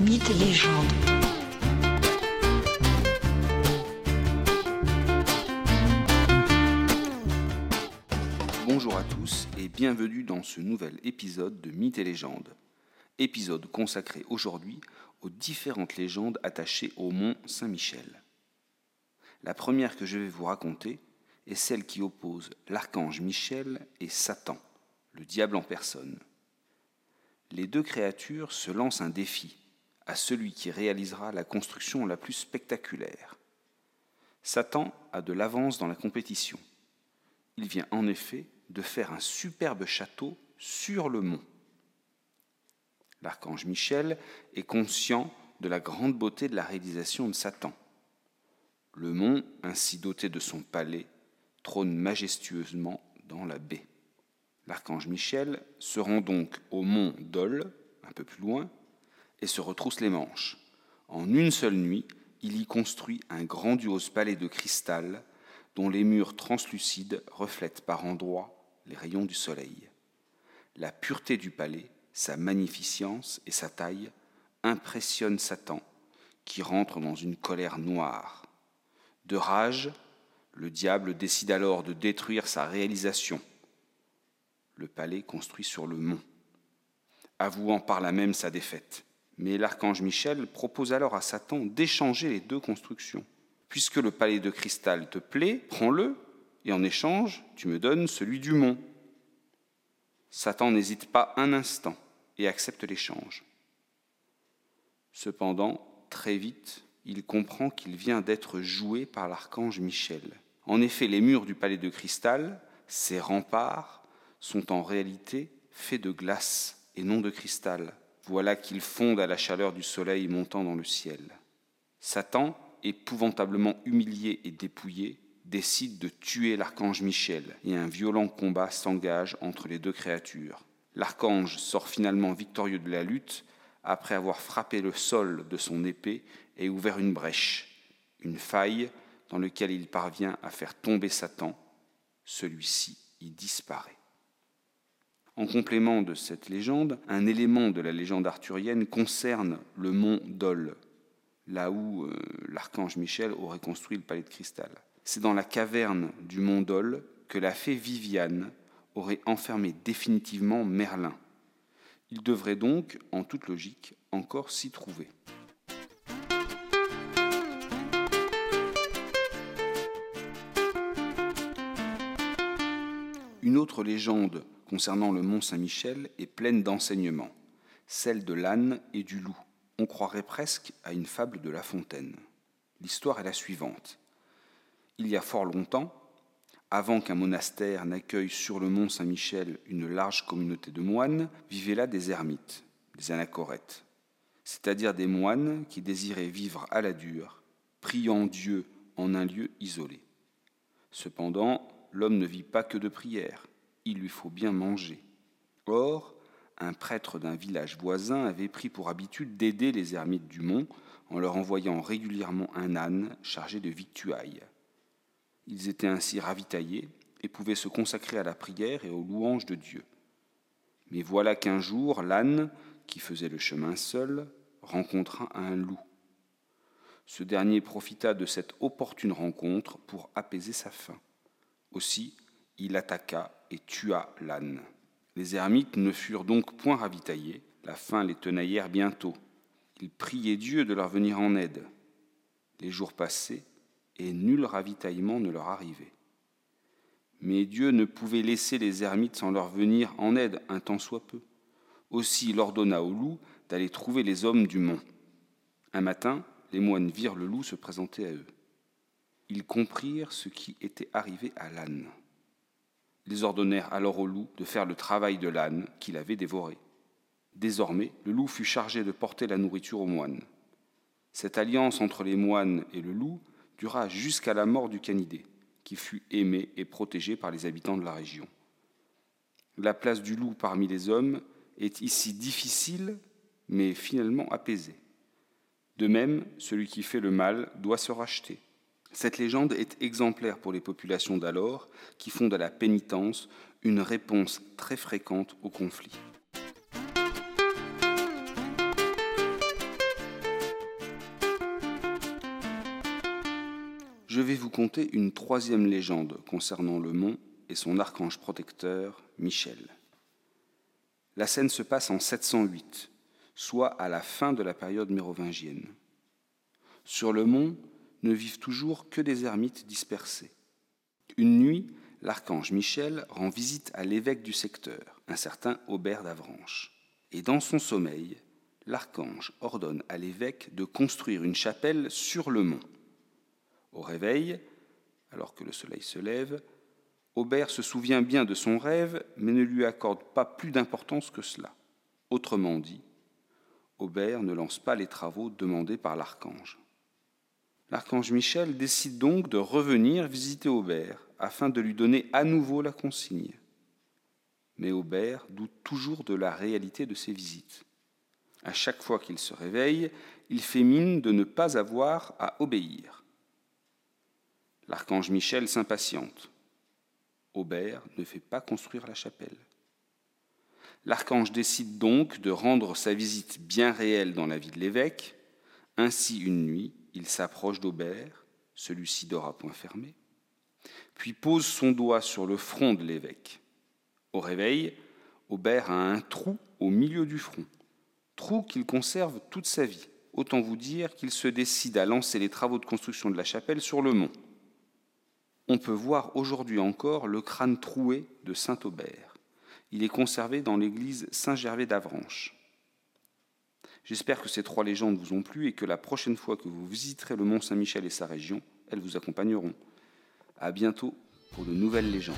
Mythes et légendes. Bonjour à tous et bienvenue dans ce nouvel épisode de Mythes et légendes. Épisode consacré aujourd'hui aux différentes légendes attachées au mont Saint-Michel. La première que je vais vous raconter est celle qui oppose l'archange Michel et Satan, le diable en personne. Les deux créatures se lancent un défi à celui qui réalisera la construction la plus spectaculaire. Satan a de l'avance dans la compétition. Il vient en effet de faire un superbe château sur le mont. L'archange Michel est conscient de la grande beauté de la réalisation de Satan. Le mont, ainsi doté de son palais, trône majestueusement dans la baie. L'archange Michel se rend donc au mont Dol, un peu plus loin, et se retrousse les manches. En une seule nuit, il y construit un grandiose palais de cristal dont les murs translucides reflètent par endroits les rayons du soleil. La pureté du palais, sa magnificence et sa taille impressionnent Satan, qui rentre dans une colère noire. De rage, le diable décide alors de détruire sa réalisation, le palais construit sur le mont, avouant par là même sa défaite. Mais l'archange Michel propose alors à Satan d'échanger les deux constructions. Puisque le palais de cristal te plaît, prends-le, et en échange, tu me donnes celui du mont. Satan n'hésite pas un instant et accepte l'échange. Cependant, très vite, il comprend qu'il vient d'être joué par l'archange Michel. En effet, les murs du palais de cristal, ses remparts, sont en réalité faits de glace et non de cristal. Voilà qu'ils fondent à la chaleur du soleil montant dans le ciel. Satan, épouvantablement humilié et dépouillé, décide de tuer l'archange Michel et un violent combat s'engage entre les deux créatures. L'archange sort finalement victorieux de la lutte après avoir frappé le sol de son épée et ouvert une brèche, une faille dans laquelle il parvient à faire tomber Satan. Celui-ci y disparaît. En complément de cette légende, un élément de la légende arthurienne concerne le mont Dol, là où euh, l'archange Michel aurait construit le palais de cristal. C'est dans la caverne du mont Dol que la fée Viviane aurait enfermé définitivement Merlin. Il devrait donc, en toute logique, encore s'y trouver. Une autre légende concernant le mont Saint-Michel est pleine d'enseignements, celle de l'âne et du loup. On croirait presque à une fable de La Fontaine. L'histoire est la suivante. Il y a fort longtemps, avant qu'un monastère n'accueille sur le mont Saint-Michel une large communauté de moines, vivaient là des ermites, des anachorètes, c'est-à-dire des moines qui désiraient vivre à la dure, priant Dieu en un lieu isolé. Cependant, l'homme ne vit pas que de prières il lui faut bien manger. Or, un prêtre d'un village voisin avait pris pour habitude d'aider les ermites du mont en leur envoyant régulièrement un âne chargé de victuailles. Ils étaient ainsi ravitaillés et pouvaient se consacrer à la prière et aux louanges de Dieu. Mais voilà qu'un jour, l'âne, qui faisait le chemin seul, rencontra un loup. Ce dernier profita de cette opportune rencontre pour apaiser sa faim. Aussi, il attaqua et tua l'âne. Les ermites ne furent donc point ravitaillés, la faim les tenaillèrent bientôt. Ils priaient Dieu de leur venir en aide. Les jours passaient, et nul ravitaillement ne leur arrivait. Mais Dieu ne pouvait laisser les ermites sans leur venir en aide un temps soit peu. Aussi il ordonna au loup d'aller trouver les hommes du mont. Un matin, les moines virent le loup se présenter à eux. Ils comprirent ce qui était arrivé à l'âne. Ils ordonnèrent alors au loup de faire le travail de l'âne qu'il avait dévoré. Désormais, le loup fut chargé de porter la nourriture aux moines. Cette alliance entre les moines et le loup dura jusqu'à la mort du canidé, qui fut aimé et protégé par les habitants de la région. La place du loup parmi les hommes est ici difficile, mais finalement apaisée. De même, celui qui fait le mal doit se racheter. Cette légende est exemplaire pour les populations d'alors qui font de la pénitence une réponse très fréquente au conflit. Je vais vous conter une troisième légende concernant le mont et son archange protecteur, Michel. La scène se passe en 708, soit à la fin de la période mérovingienne. Sur le mont, ne vivent toujours que des ermites dispersés. Une nuit, l'archange Michel rend visite à l'évêque du secteur, un certain Aubert d'Avranches. Et dans son sommeil, l'archange ordonne à l'évêque de construire une chapelle sur le mont. Au réveil, alors que le soleil se lève, Aubert se souvient bien de son rêve, mais ne lui accorde pas plus d'importance que cela. Autrement dit, Aubert ne lance pas les travaux demandés par l'archange. L'archange Michel décide donc de revenir visiter Aubert afin de lui donner à nouveau la consigne. Mais Aubert doute toujours de la réalité de ses visites. À chaque fois qu'il se réveille, il fait mine de ne pas avoir à obéir. L'archange Michel s'impatiente. Aubert ne fait pas construire la chapelle. L'archange décide donc de rendre sa visite bien réelle dans la vie de l'évêque. Ainsi, une nuit, il s'approche d'Aubert, celui-ci dort à point fermé, puis pose son doigt sur le front de l'évêque. Au réveil, Aubert a un trou au milieu du front, trou qu'il conserve toute sa vie. Autant vous dire qu'il se décide à lancer les travaux de construction de la chapelle sur le mont on peut voir aujourd'hui encore le crâne troué de Saint Aubert. Il est conservé dans l'église Saint-Gervais d'Avranches. J'espère que ces trois légendes vous ont plu et que la prochaine fois que vous visiterez le Mont Saint-Michel et sa région, elles vous accompagneront. À bientôt pour de nouvelles légendes.